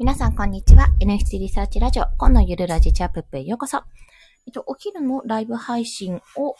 皆さん、こんにちは。NFT リサーチラジオ、今のゆるラジチャップへようこそ。えっと、お昼のライブ配信を、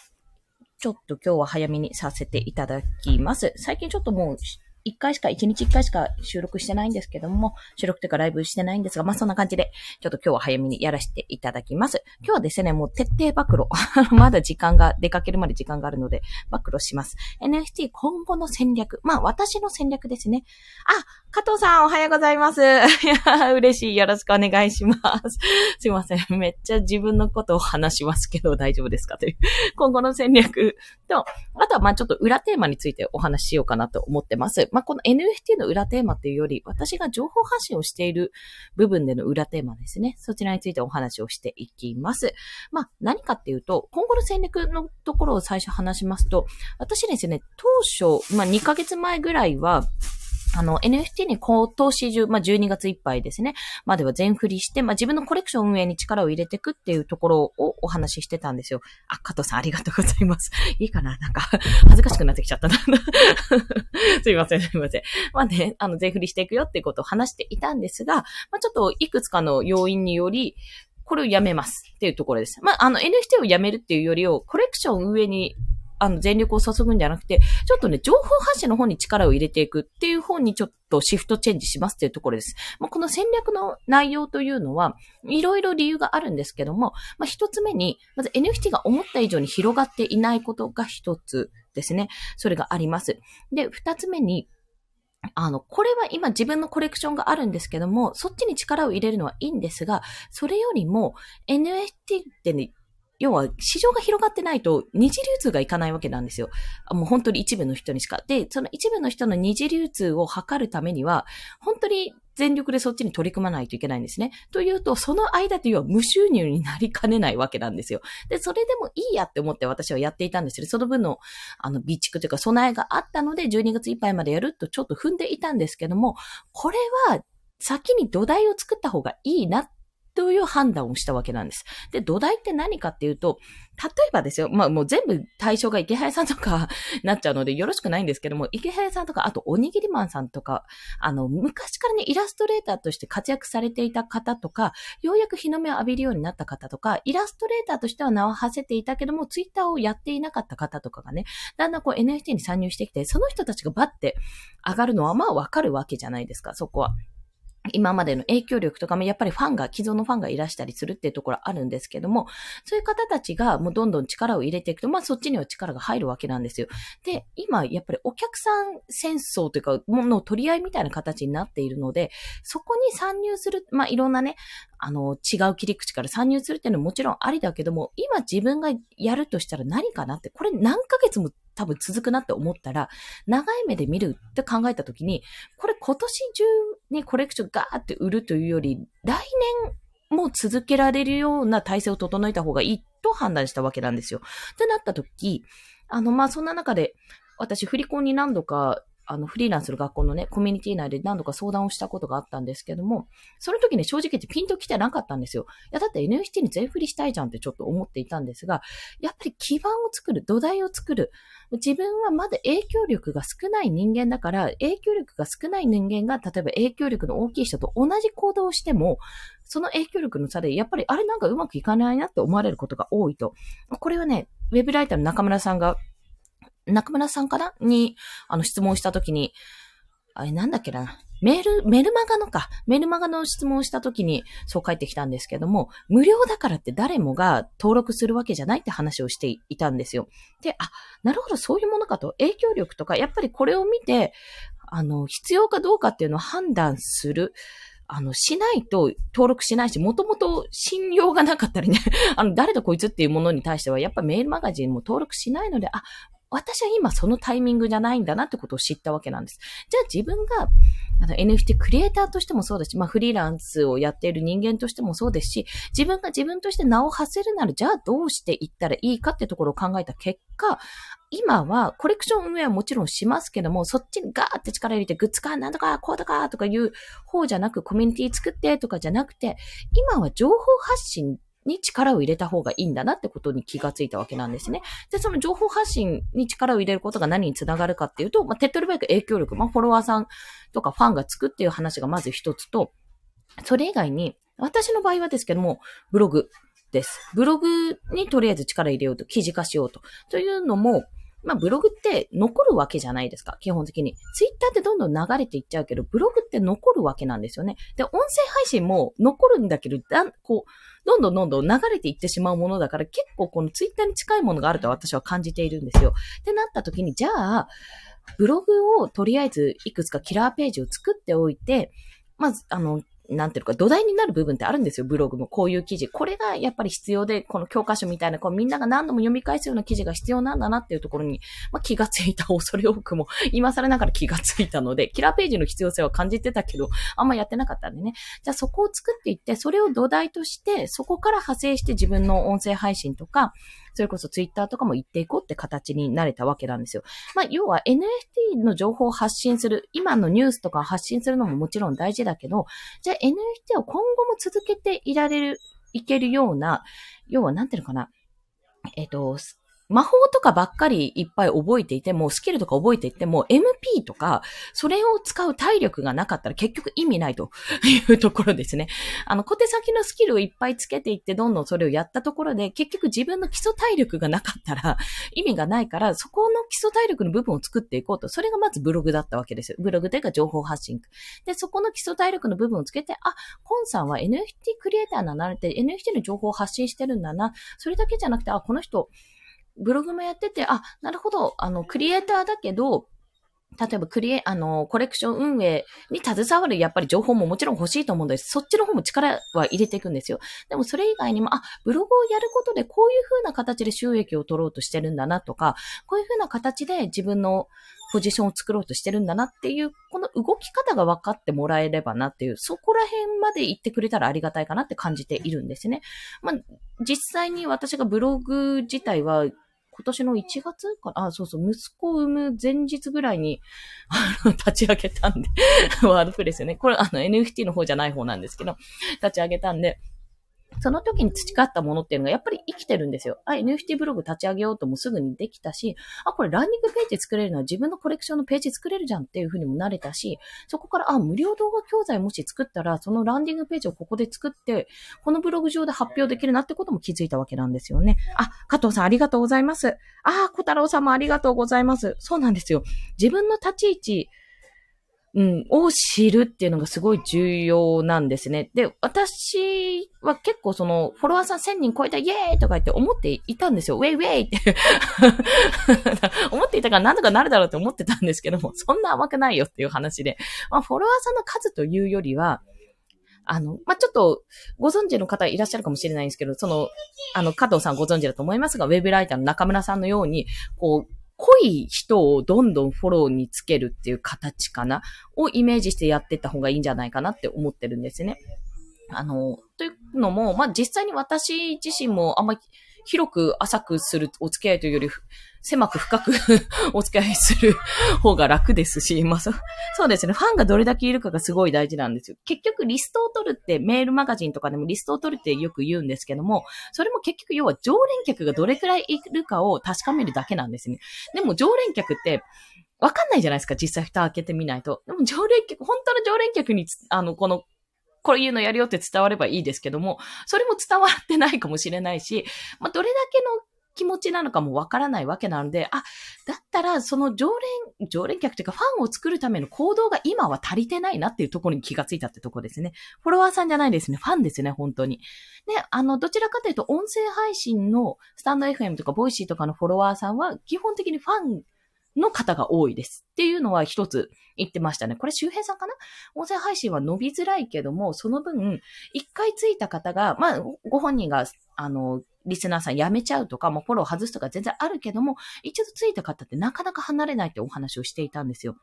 ちょっと今日は早めにさせていただきます。最近ちょっともう、一回しか、一日一回しか収録してないんですけども、収録というかライブしてないんですが、まあそんな感じで、ちょっと今日は早めにやらせていただきます。今日はですね、もう徹底暴露。まだ時間が、出かけるまで時間があるので、暴露します。NFT 今後の戦略。まあ私の戦略ですね。あ、加藤さんおはようございます。いや、嬉しい。よろしくお願いします。すいません。めっちゃ自分のことを話しますけど大丈夫ですか？という。今後の戦略と、あとはまあちょっと裏テーマについてお話ししようかなと思ってます。まあ、この NFT の裏テーマっていうより、私が情報発信をしている部分での裏テーマですね。そちらについてお話をしていきます。まあ、何かっていうと、今後の戦略のところを最初話しますと、私ですね、当初、まあ、2ヶ月前ぐらいは、あの、NFT に今年中、まあ、12月いっぱいですね、までは全振りして、まあ、自分のコレクション運営に力を入れていくっていうところをお話ししてたんですよ。あ、加藤さんありがとうございます。いいかな？なんか、恥ずかしくなってきちゃったな。すいません、すいません。まあね、あの、全振りしていくよっていうことを話していたんですが、まあ、ちょっといくつかの要因により、これをやめますっていうところです。まあ、あの、NFT をやめるっていうよりを、コレクション運営にあの、全力を注ぐんじゃなくて、ちょっとね、情報発信の方に力を入れていくっていう方にちょっとシフトチェンジしますっていうところです。まあ、この戦略の内容というのは、いろいろ理由があるんですけども、まあ、一つ目に、まず NFT が思った以上に広がっていないことが一つですね。それがあります。で、二つ目に、あの、これは今自分のコレクションがあるんですけども、そっちに力を入れるのはいいんですが、それよりも NFT ってね、要は市場が広がってないと二次流通がいかないわけなんですよ。もう本当に一部の人にしか。で、その一部の人の二次流通を図るためには、本当に全力でそっちに取り組まないといけないんですね。というと、その間というのは無収入になりかねないわけなんですよ。で、それでもいいやって思って私はやっていたんですけど、その分の、あの、備蓄というか備えがあったので、12月いっぱいまでやるとちょっと踏んでいたんですけども、これは先に土台を作った方がいいなっという判断をしたわけなんです。で、土台って何かっていうと、例えばですよ、まあもう全部対象が池早さんとか なっちゃうのでよろしくないんですけども、池早さんとか、あとおにぎりマンさんとか、あの、昔からね、イラストレーターとして活躍されていた方とか、ようやく日の目を浴びるようになった方とか、イラストレーターとしては名を馳せていたけども、ツイッターをやっていなかった方とかがね、だんだんこう NFT に参入してきて、その人たちがバッて上がるのはまあわかるわけじゃないですか、そこは。今までの影響力とかもやっぱりファンが、既存のファンがいらしたりするっていうところあるんですけども、そういう方たちがもうどんどん力を入れていくと、まあそっちには力が入るわけなんですよ。で、今やっぱりお客さん戦争というか、もの取り合いみたいな形になっているので、そこに参入する、まあいろんなね、あの、違う切り口から参入するっていうのはもちろんありだけども、今自分がやるとしたら何かなって、これ何ヶ月も多分続くなって思ったら、長い目で見るって考えた時に、これ今年中にコレクションガーって売るというより、来年も続けられるような体制を整えた方がいいと判断したわけなんですよ。ってなった時、あの、まあ、そんな中で、私、振り子に何度かあの、フリーランスの学校のね、コミュニティ内で何度か相談をしたことがあったんですけども、その時ね、正直言ってピンと来てなかったんですよ。いや、だって NFT に全振りしたいじゃんってちょっと思っていたんですが、やっぱり基盤を作る、土台を作る。自分はまだ影響力が少ない人間だから、影響力が少ない人間が、例えば影響力の大きい人と同じ行動をしても、その影響力の差で、やっぱりあれなんかうまくいかないなって思われることが多いと。これはね、ウェブライターの中村さんが中村さんかな？に、あの、質問したときに、あれなんだっけな？メール、メルマガのか。メルマガの質問をしたときに、そう書いてきたんですけども、無料だからって誰もが登録するわけじゃないって話をしていたんですよ。で、あ、なるほど、そういうものかと。影響力とか、やっぱりこれを見て、あの、必要かどうかっていうのを判断する。あの、しないと登録しないし、もともと信用がなかったりね、あの、誰だこいつっていうものに対しては、やっぱメールマガジンも登録しないので、あ、私は今そのタイミングじゃないんだなってことを知ったわけなんです。じゃあ自分があの NFT クリエイターとしてもそうだし、まあフリーランスをやっている人間としてもそうですし、自分が自分として名を馳せるなら、じゃあどうしていったらいいかってところを考えた結果、今はコレクション運営はもちろんしますけども、そっちにガーって力入れてグッズかなんとかこうとかとかいう方じゃなく、コミュニティ作ってとかじゃなくて、今は情報発信に力を入れた方がいいんだなってことに気がついたわけなんですね。で、その情報発信に力を入れることが何につながるかっていうと、まあ、手っ取り早く影響力、まあ、フォロワーさんとかファンがつくっていう話がまず一つと、それ以外に、私の場合はですけども、ブログです。ブログにとりあえず力入れようと、記事化しようと。というのも、まあブログって残るわけじゃないですか、基本的に。ツイッターってどんどん流れていっちゃうけど、ブログって残るわけなんですよね。で、音声配信も残るんだけど、だん、こう、どんどんどんどん流れていってしまうものだから、結構このツイッターに近いものがあると私は感じているんですよ。ってなった時に、じゃあ、ブログをとりあえずいくつかキラーページを作っておいて、まず、あの、なんていうか、土台になる部分ってあるんですよ、ブログも。こういう記事。これがやっぱり必要で、この教科書みたいな、こうみんなが何度も読み返すような記事が必要なんだなっていうところに、まあ、気がついた、恐れ多くも、今更ながら 気がついたので、キラーページの必要性は感じてたけど、あんまやってなかったんでね。じゃあそこを作っていって、それを土台として、そこから派生して自分の音声配信とか、それこそツイッターとかも言っていこうって形になれたわけなんですよ。まあ、要は NFT の情報を発信する、今のニュースとか発信するのももちろん大事だけど、じゃあ NFT を今後も続けていられる、いけるような、要はなんていうのかな、えっ、ー、と、魔法とかばっかりいっぱい覚えていても、スキルとか覚えていても、MP とか、それを使う体力がなかったら結局意味ないというところですね。あの、小手先のスキルをいっぱいつけていって、どんどんそれをやったところで、結局自分の基礎体力がなかったら意味がないから、そこの基礎体力の部分を作っていこうと。それがまずブログだったわけですよ。ブログというか情報発信。で、そこの基礎体力の部分をつけて、あ、コンさんは NFT クリエイターななれて NFT の情報を発信してるんだな。それだけじゃなくて、あ、この人、ブログもやってて、あ、なるほど、あの、クリエイターだけど、例えばクリエ、あの、コレクション運営に携わるやっぱり情報ももちろん欲しいと思うんです。そっちの方も力は入れていくんですよ。でもそれ以外にも、あ、ブログをやることでこういう風な形で収益を取ろうとしてるんだなとか、こういう風な形で自分のポジションを作ろうとしてるんだなっていう、この動き方が分かってもらえればなっていう、そこら辺まで言ってくれたらありがたいかなって感じているんですね。まあ、実際に私がブログ自体は今年の1月かな？あ、そうそう、息子を産む前日ぐらいに、あの、立ち上げたんで ワードプレスよね。これ、あの、NFT の方じゃない方なんですけど、立ち上げたんで、その時に培ったものっていうのがやっぱり生きてるんですよ。あ、NFT ブログ立ち上げようともすぐにできたし、あ、これランニングページ作れるのは自分のコレクションのページ作れるじゃんっていう風にもなれたし、そこから、あ、無料動画教材もし作ったら、そのランディングページをここで作って、このブログ上で発表できるなってことも気づいたわけなんですよね。あ、加藤さんありがとうございます。あ、小太郎さんもありがとうございます。そうなんですよ。自分の立ち位置、うん、を知るっていうのがすごい重要なんですね。で、私は結構その、フォロワーさん1000人超えたイエーイとか言って思っていたんですよ。ウェイウェイって 思っていたから何とかなるだろうって思ってたんですけども、そんな甘くないよっていう話で。まあ、フォロワーさんの数というよりは、あの、まあ、ちょっと、ご存知の方いらっしゃるかもしれないんですけど、その、あの、加藤さんご存知だと思いますが、ウェブライターの中村さんのように、こう、濃い人をどんどんフォローにつけるっていう形かなをイメージしてやってった方がいいんじゃないかなって思ってるんですね。あの、というのも、まあ、実際に私自身もあんまり広く浅くするお付き合いというより、狭く深く お付き合いする方が楽ですし、まあそ、そうですね。ファンがどれだけいるかがすごい大事なんですよ。結局リストを取るってメールマガジンとかでもリストを取るってよく言うんですけども、それも結局要は常連客がどれくらいいるかを確かめるだけなんですね。でも常連客って、わかんないじゃないですか、実際蓋開けてみないと。でも常連客、本当の常連客に、あの、このこういうのやるよって伝わればいいですけども、それも伝わってないかもしれないし、まあ、どれだけの気持ちなのかもわからないわけなので、あ、だったらその常連、常連客というかファンを作るための行動が今は足りてないなっていうところに気がついたってとこですね。フォロワーさんじゃないですね。ファンですね、本当に。で、あの、どちらかというと音声配信のスタンド FM とかボイシーとかのフォロワーさんは基本的にファンの方が多いです。っていうのは一つ言ってましたね。これ周平さんかな？音声配信は伸びづらいけども、その分、一回ついた方が、まあ、ご本人が、あの、リスナーさん辞めちゃうとか、もうフォロー外すとか全然あるけども、一度ついた方ってなかなか離れないってお話をしていたんですよ。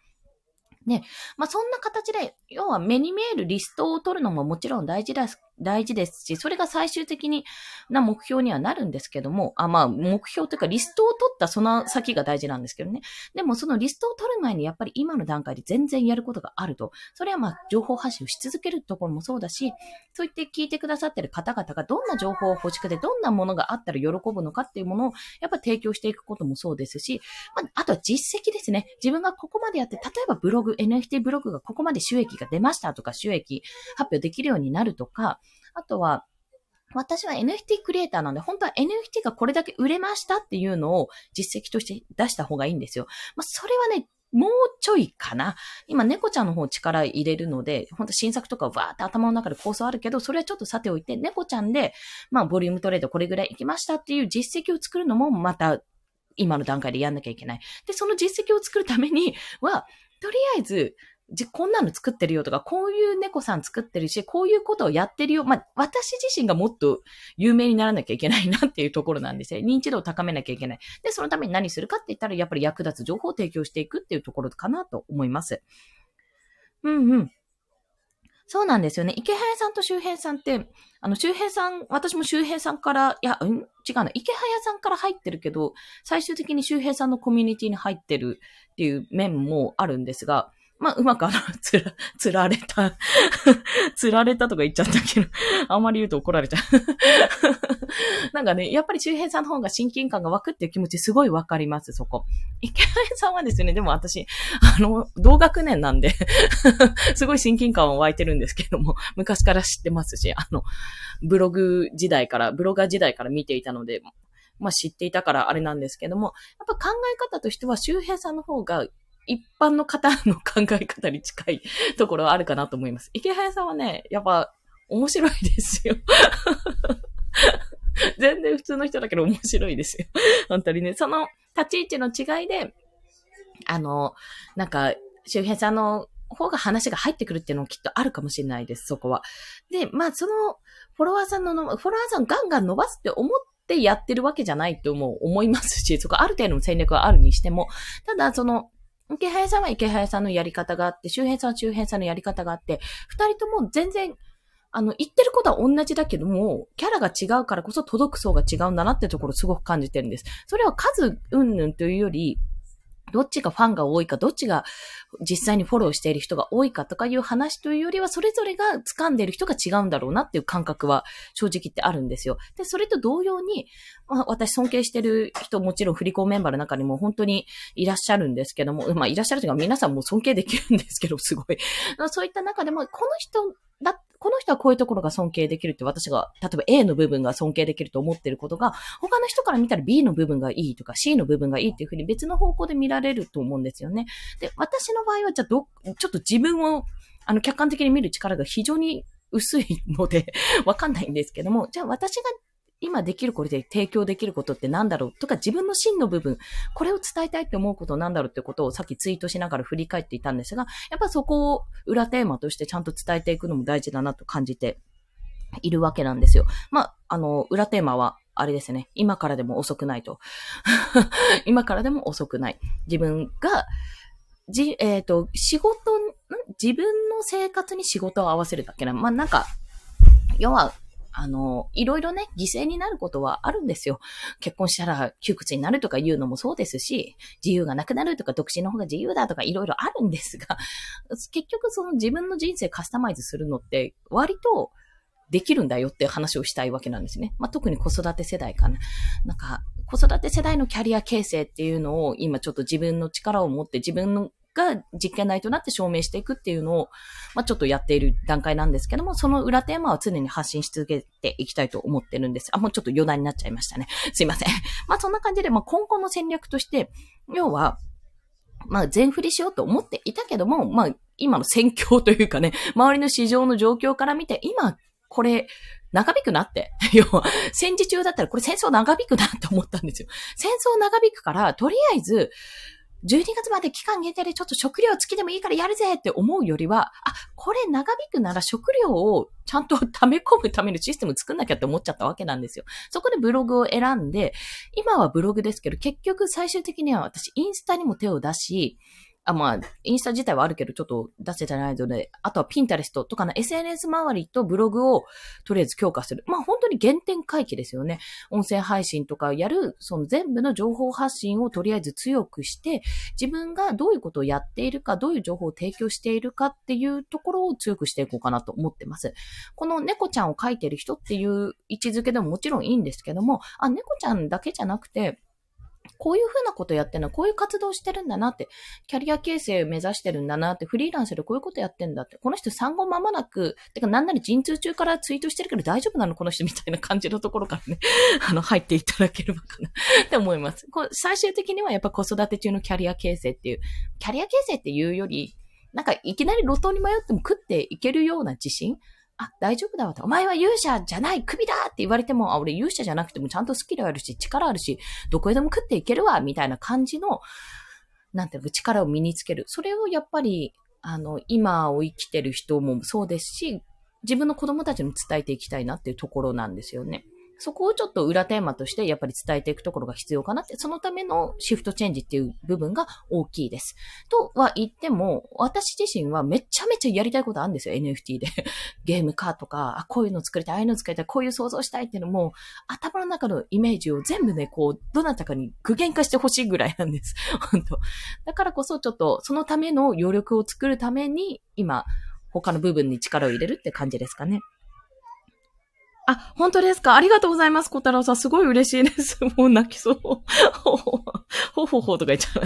ね。まあ、そんな形で、要は目に見えるリストを取るのももちろん大事です大事ですし、それが最終的にな目標にはなるんですけども、あ、まあ、目標というかリストを取ったその先が大事なんですけどね。でもそのリストを取る前にやっぱり今の段階で全然やることがあると。それはまあ、情報発信をし続けるところもそうだし、そう言って聞いてくださってる方々がどんな情報を欲しくて、どんなものがあったら喜ぶのかっていうものをやっぱ提供していくこともそうですし、まあ、あとは実績ですね。自分がここまでやって、例えばブログ、NFT ブログがここまで収益が出ましたとか、収益発表できるようになるとか、あとは、私は NFT クリエイターなんで、本当は NFT がこれだけ売れましたっていうのを実績として出した方がいいんですよ。まあ、それはね、もうちょいかな。今、猫ちゃんの方力入れるので、本当新作とかわーって頭の中で構想あるけど、それはちょっとさておいて、猫ちゃんで、まあ、ボリュームトレードこれぐらい行きましたっていう実績を作るのも、また、今の段階でやんなきゃいけない。で、その実績を作るためには、とりあえず、こんなの作ってるよとか、こういう猫さん作ってるし、こういうことをやってるよ。まあ、私自身がもっと有名にならなきゃいけないなっていうところなんですよ。認知度を高めなきゃいけない。で、そのために何するかって言ったら、やっぱり役立つ情報を提供していくっていうところかなと思います。うんうん。そうなんですよね。池早さんと周平さんって、あの、周平さん、私も周平さんから、いや、うん、違うな。池早さんから入ってるけど、最終的に周平さんのコミュニティに入ってるっていう面もあるんですが、まあ、うまくあの、つら、つられた、つられたとか言っちゃったけど、あんまり言うと怒られちゃう。なんかね、やっぱり周平さんの方が親近感が湧くっていう気持ちすごいわかります、そこ。池原さんはですね、でも私、あの、同学年なんですごい親近感は湧いてるんですけども、昔から知ってますし、あの、ブログ時代から、ブロガー時代から見ていたので、まあ知っていたからあれなんですけども、やっぱ考え方としては周平さんの方が一般の方の考え方に近いところはあるかなと思います。池早さんはね、やっぱ面白いですよ。全然普通の人だけど面白いですよ。本当にね、その立ち位置の違いで、あの、なんか、周平さんの方が話が入ってくるっていうのもきっとあるかもしれないです、そこは。で、まあ、その、フォロワーさんのの、フォロワーさんガンガン伸ばすって思ってやってるわけじゃないとも思いますし、そこある程度の戦略はあるにしても、ただ、その、池早さんは池早さんのやり方があって、周平さんは周平さんのやり方があって、二人とも全然、あの、言ってることは同じだけども、キャラが違うからこそ届く層が違うんだなってところすごく感じてるんです。それは数云々というより、どっちがファンが多いか、どっちが実際にフォローしている人が多いかとかいう話というよりは、それぞれが掴んでいる人が違うんだろうなっていう感覚は正直ってあるんですよ。で、それと同様に、まあ、私尊敬してる人もちろん振り子メンバーの中にも本当にいらっしゃるんですけども、まあいらっしゃるというか皆さんも尊敬できるんですけど、すごい。そういった中でも、この人だ、この人はこういうところが尊敬できるって私が、例えば A の部分が尊敬できると思ってることが、他の人から見たら B の部分がいいとか C の部分がいいっていうふうに別の方向で見られると思うんですよね。で、私の場合はじゃあど、ちょっと自分を、あの、客観的に見る力が非常に薄いのでわかんないんですけども、じゃあ私が今できるこれで提供できることって何だろうとか自分の真の部分、これを伝えたいって思うことなんだろうってことをさっきツイートしながら振り返っていたんですが、やっぱそこを裏テーマとしてちゃんと伝えていくのも大事だなと感じているわけなんですよ。まあ、あの、裏テーマはあれですね。今からでも遅くないと。今からでも遅くない。自分が、じ、えっ、ー、と、仕事、自分の生活に仕事を合わせるだけな。まあ、なんか、要は、あの、いろいろね、犠牲になることはあるんですよ。結婚したら窮屈になるとか言うのもそうですし、自由がなくなるとか、独身の方が自由だとかいろいろあるんですが、結局その自分の人生カスタマイズするのって割とできるんだよって話をしたいわけなんですね。まあ、特に子育て世代かな。なんか、子育て世代のキャリア形成っていうのを今ちょっと自分の力を持って自分のが実験台となって証明していくっていうのを、まあ、ちょっとやっている段階なんですけども、その裏テーマは常に発信し続けていきたいと思ってるんです。あ、もうちょっと余談になっちゃいましたね。すいません。まあ、そんな感じで、まあ、今後の戦略として、要は、まあ、全振りしようと思っていたけども、まあ、今の戦況というかね、周りの市場の状況から見て、今、これ、長引くなって。要は、戦時中だったらこれ戦争長引くなって思ったんですよ。戦争長引くから、とりあえず、12月まで期間限定でちょっと食料付きでもいいからやるぜって思うよりは、あ、これ長引くなら食料をちゃんと溜め込むためのシステム作んなきゃって思っちゃったわけなんですよ。そこでブログを選んで、今はブログですけど、結局最終的には私インスタにも手を出し、あ、まあ、インスタ自体はあるけど、ちょっと出せてないので、あとはピンタレストとかの SNS 周りとブログをとりあえず強化する。まあ、本当に原点回帰ですよね。音声配信とかやる、その全部の情報発信をとりあえず強くして、自分がどういうことをやっているか、どういう情報を提供しているかっていうところを強くしていこうかなと思ってます。この猫ちゃんを描いてる人っていう位置づけでももちろんいいんですけども、あ、猫ちゃんだけじゃなくて、こういうふうなことやってんの、こういう活動してるんだなって、キャリア形成目指してるんだなって、フリーランスでこういうことやってんだって、この人産後間もなく、てかなんなら陣痛中からツイートしてるけど大丈夫なの？この人みたいな感じのところからね、あの、入っていただければかなって思います。こ最終的にはやっぱ子育て中のキャリア形成っていう、キャリア形成っていうより、なんかいきなり路頭に迷っても食っていけるような自信あ、大丈夫だわと。お前は勇者じゃない首だって言われても、あ、俺勇者じゃなくてもちゃんとスキルあるし、力あるし、どこへでも食っていけるわみたいな感じの、なんていうの、力を身につける。それをやっぱり、あの、今を生きてる人もそうですし、自分の子供たちに伝えていきたいなっていうところなんですよね。そこをちょっと裏テーマとしてやっぱり伝えていくところが必要かなって、そのためのシフトチェンジっていう部分が大きいです。とは言っても、私自身はめちゃめちゃやりたいことあるんですよ、NFT で。ゲームかとか、あ、こういうの作りたい、ああいうの作りたい、こういう想像したいっていうのも、頭の中のイメージを全部ね、こう、どなたかに具現化してほしいぐらいなんです。本当だからこそちょっと、そのための余力を作るために、今、他の部分に力を入れるって感じですかね。あ、本当ですか？ありがとうございます、小太郎さん。すごい嬉しいです。もう泣きそう。ほほほとか言っちゃう。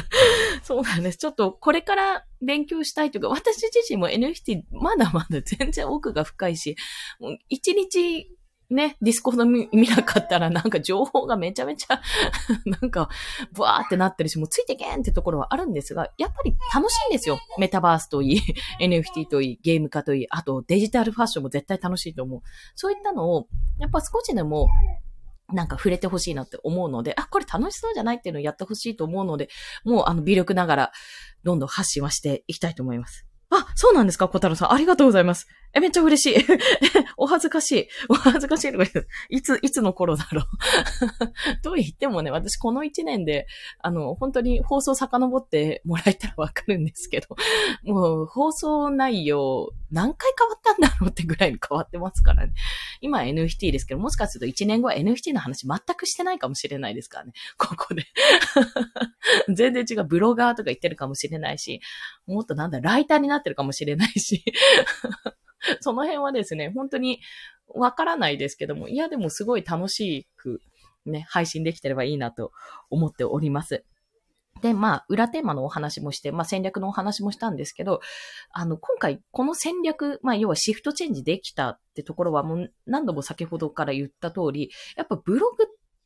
そうなんです。ちょっとこれから勉強したいというか、私自身も NFT まだまだ全然奥が深いし、もう一日ね、ディスコード見なかったらなんか情報がめちゃめちゃ なんか、ブワーってなってるし、もうついてけんってところはあるんですが、やっぱり楽しいんですよ。メタバースといい、NFT といい、 GameFi といい、あとデジタルファッションも絶対楽しいと思う。そういったのを、やっぱ少しでも、なんか触れてほしいなって思うので、あ、これ楽しそうじゃないっていうのをやってほしいと思うので、もうあの微力ながら、どんどん発信はしていきたいと思います。あ、そうなんですか小太郎さん。ありがとうございます。え、めっちゃ嬉しい。お恥ずかしい。お恥ずかしいいつ、いつの頃だろう。と言ってもね、私この一年で、あの、本当に放送遡ってもらえたらわかるんですけど、もう放送内容何回変わったんだろうってぐらいに変わってますからね。今 NFT ですけど、もしかすると1年後は NFT の話全くしてないかもしれないですからね。ここで。全然違うブロガーとか言ってるかもしれないし、もっとなんだ、ライターになってるかもしれないし。その辺はですね、本当にわからないですけども、いやでもすごい楽しくね、配信できてればいいなと思っております。で、まあ、裏テーマのお話もして、まあ、戦略のお話もしたんですけど、あの、今回、この戦略、まあ、要はシフトチェンジできたってところは、もう何度も先ほどから言った通り、やっぱブロ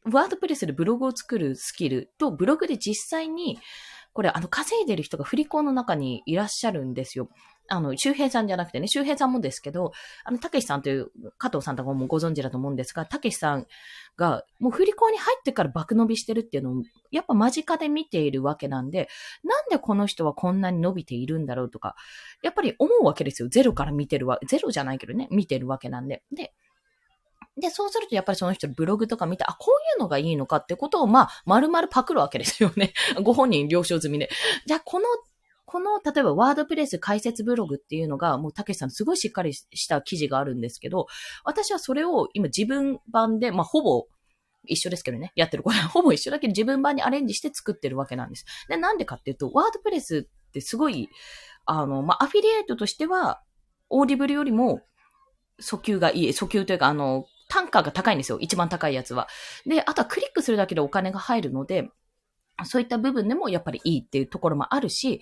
グ、ワードプレスでブログを作るスキルと、ブログで実際に、これ、あの、稼いでる人が振り子の中にいらっしゃるんですよ。あの、周平さんじゃなくてね、周平さんもですけど、あの、たけしさんという、加藤さんとかもご存知だと思うんですが、たけしさんが、もう振り子に入ってから爆伸びしてるっていうのを、やっぱ間近で見ているわけなんで、なんでこの人はこんなに伸びているんだろうとか、やっぱり思うわけですよ。ゼロから見てるわ、ゼロじゃないけどね、見てるわけなんで。で、で、そうするとやっぱりその人のブログとか見て、あ、こういうのがいいのかってことを、まあ、丸々パクるわけですよね。ご本人了承済みで。じゃあ、このこの、例えばワードプレス解説ブログっていうのが、もうたけしさんすごいしっかりした記事があるんですけど、私はそれを今自分版で、まあほぼ一緒ですけどね、やってるこれほぼ一緒だけど自分版にアレンジして作ってるわけなんです。で、なんでかっていうと、ワードプレスってすごい、あの、まあ、アフィリエイトとしては、オーディブルよりも、訴求がいい、訴求というか、あの、単価が高いんですよ。一番高いやつは。で、あとはクリックするだけでお金が入るので、そういった部分でもやっぱりいいっていうところもあるし、一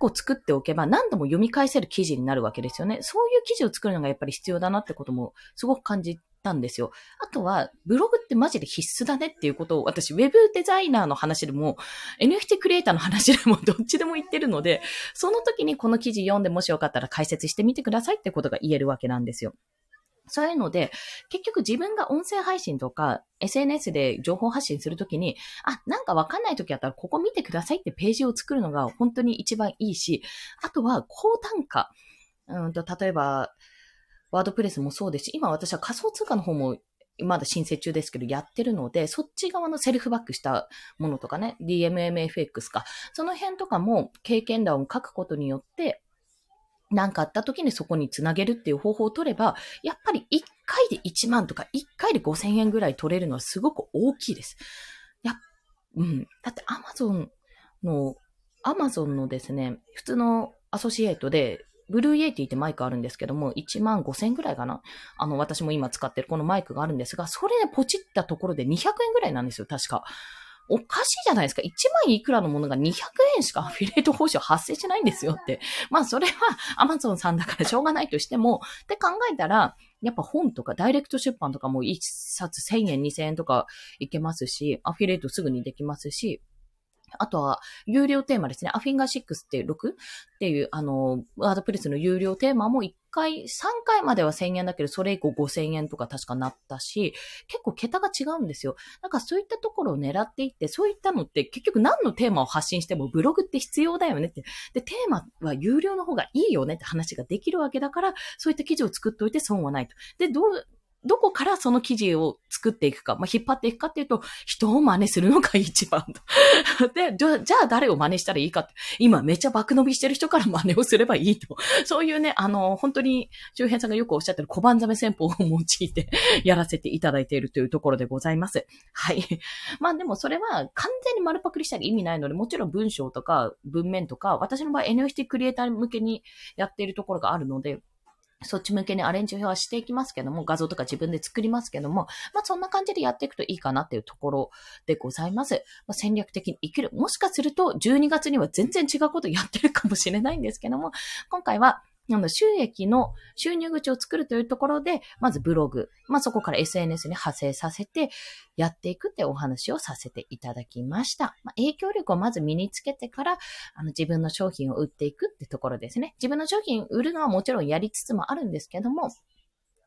個作っておけば何度も読み返せる記事になるわけですよね。そういう記事を作るのがやっぱり必要だなってこともすごく感じたんですよ。あとは、ブログってマジで必須だねっていうことを、私、ウェブデザイナーの話でも、NFT クリエイターの話でも、どっちでも言ってるので、その時にこの記事読んでもしよかったら解説してみてくださいってことが言えるわけなんですよ。そういうので、結局自分が音声配信とか SNS で情報発信するときに、あ、なんかわかんないときあったらここ見てくださいってページを作るのが本当に一番いいし、あとは高単価。うんと、例えば、ワードプレスもそうですし、今私は仮想通貨の方もまだ申請中ですけど、やってるので、そっち側のセルフバックしたものとかね、DMMFX か、その辺とかも経験談を書くことによって、何かあった時にそこにつなげるっていう方法を取れば、やっぱり1回で1万とか1回で5000円ぐらい取れるのはすごく大きいです。やうん。だって Amazon の、Amazon のですね、普通のアソシエイトでブルーイエイティってマイクあるんですけども、1万5千ぐらいかなあの、私も今使ってるこのマイクがあるんですが、それね、ポチったところで200円ぐらいなんですよ、確か。おかしいじゃないですか。1万いくらのものが200円しかアフィリエイト報酬発生しないんですよって。まあそれは Amazon さんだからしょうがないとしても、って考えたら、やっぱ本とかダイレクト出版とかも1冊1000円2000円とかいけますし、アフィリエイトすぐにできますし、あとは、有料テーマですね。アフィンガー6って6っていう、あの、ワードプレスの有料テーマも1回、3回までは1000円だけど、それ以降5000円とか確かなったし、結構桁が違うんですよ。なんかそういったところを狙っていって、そういったのって結局何のテーマを発信してもブログって必要だよねって。で、テーマは有料の方がいいよねって話ができるわけだから、そういった記事を作っておいて損はないと。で、どう、どこからその記事を作っていくか、まあ、引っ張っていくかっていうと、人を真似するのが一番と。で、じゃあ誰を真似したらいいかって、今めっちゃ爆伸びしてる人から真似をすればいいと。そういうね、あの、本当に周辺さんがよくおっしゃってる小判ザメ戦法を用いて やらせていただいているというところでございます。はい。まあでもそれは完全に丸パクリしたら意味ないので、もちろん文章とか文面とか、私の場合 NFT クリエイター向けにやっているところがあるので、そっち向けにアレンジ表はしていきますけども、画像とか自分で作りますけども、まあそんな感じでやっていくといいかなっていうところでございます。まあ、戦略的に生きる。もしかすると12月には全然違うことやってるかもしれないんですけども、今回はなの収益の収入口を作るというところで、まずブログ、まあ、そこから SNS に派生させてやっていくってお話をさせていただきました。まあ、影響力をまず身につけてから、あの自分の商品を売っていくってところですね。自分の商品売るのはもちろんやりつつもあるんですけども、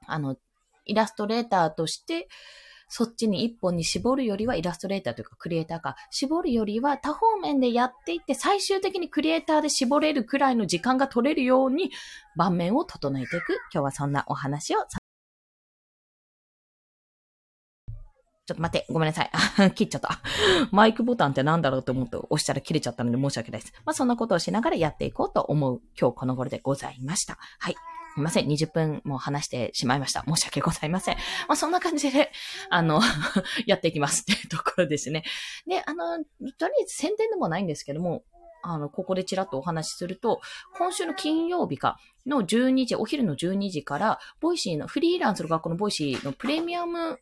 あの、イラストレーターとして、そっちに一本に絞るよりはイラストレーターというかクリエイターか、絞るよりは多方面でやっていって最終的にクリエイターで絞れるくらいの時間が取れるように盤面を整えていく。今日はそんなお話をちょっと待って、ごめんなさい。切っちゃった。マイクボタンって何だろうと思って押したら切れちゃったので申し訳ないです。まあそんなことをしながらやっていこうと思う今日この頃でございました。はい。すいません。20分も話してしまいました。申し訳ございません。まあ、そんな感じで、あの やっていきますっていう ところですね。で、あの、とりあえず宣伝でもないんですけども、あの、ここでちらっとお話しすると、今週の金曜日かの12時、お昼の12時から、ボイシーの、フリーランスの学校のボイシーのプレミアム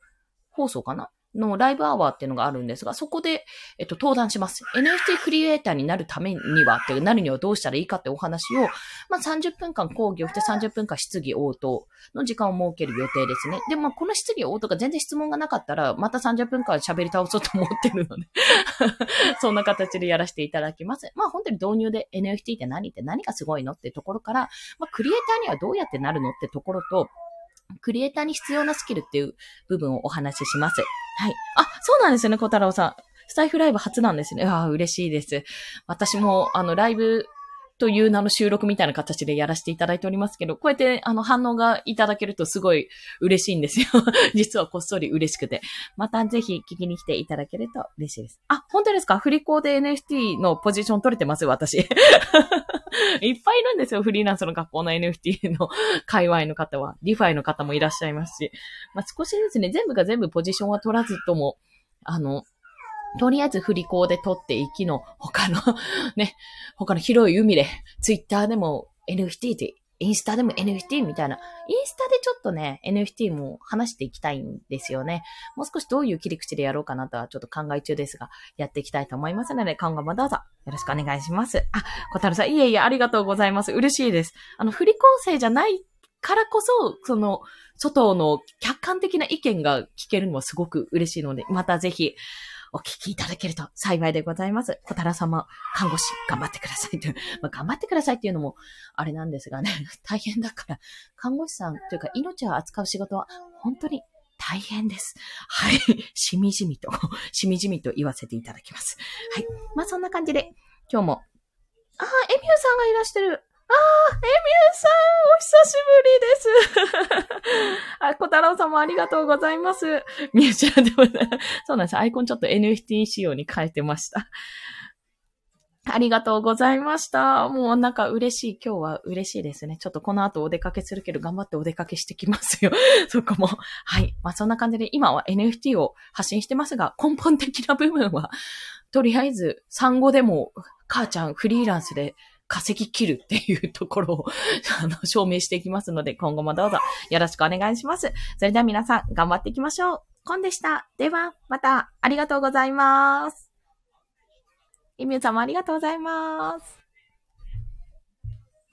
放送かなのライブアワーっていうのがあるんですが、そこで、えっと、登壇します。NFT クリエイターになるためには、ってなるにはどうしたらいいかってお話を、まあ、30分間講義をして30分間質疑応答の時間を設ける予定ですね。で、まあ、この質疑応答が全然質問がなかったら、また30分間喋り倒そうと思ってるので そんな形でやらせていただきます。まあ、本当に導入で NFT って何って何がすごいのってところから、まあ、クリエイターにはどうやってなるのってところと、クリエイターに必要なスキルっていう部分をお話しします。はい。あ、そうなんですよね、小太郎さん。スタイフライブ初なんですね。ああ、嬉しいです。私も、あの、ライブという名の収録みたいな形でやらせていただいておりますけど、こうやってあの反応がいただけるとすごい嬉しいんですよ。実はこっそり嬉しくて。またぜひ聞きに来ていただけると嬉しいです。あ、本当ですか？振り子で NFT のポジション取れてます私。いっぱいいるんですよ。フリーランスの学校の NFT の界隈の方は。 DeFi の方もいらっしゃいますし。まあ、少しずつね、全部が全部ポジションは取らずとも、あの、とりあえずフリ校で取っていきの他のね、他の広い海で、ツイッターでも NFT で、インスタでも NFT みたいな。インスタでちょっとね、NFT も話していきたいんですよね。もう少しどういう切り口でやろうかなとはちょっと考え中ですが、やっていきたいと思いますので、今後もどうぞよろしくお願いします。あ、小樽さん、いえいえ、ありがとうございます。嬉しいです。あの、振り構成じゃないからこそ、その、外の客観的な意見が聞けるのはすごく嬉しいので、またぜひ、お聞きいただけると幸いでございます。小太郎様、看護師、頑張ってくださいという、まあ、頑張ってくださいっていうのも、あれなんですがね、大変だから、看護師さんというか、命を扱う仕事は、本当に大変です。はい。しみじみと、しみじみと言わせていただきます。はい。まあ、そんな感じで、今日も、ああ、エミューさんがいらしてる。あ、エミューさん、お久しぶりです。あ、小太郎さんもありがとうございます。ミュージアでも、そうなんです。アイコンちょっと NFT 仕様に変えてました。ありがとうございました。もうなんか嬉しい。今日は嬉しいですね。ちょっとこの後お出かけするけど頑張ってお出かけしてきますよ。そこも。はい。まあそんな感じで今は NFT を発信してますが、根本的な部分は、とりあえず産後でも母ちゃんフリーランスで稼ぎ切るっていうところを あの、証明していきますので、今後もどうぞよろしくお願いします。それでは皆さん頑張っていきましょう。コンでした。では、またありがとうございます。イミューさんもありがとうございます。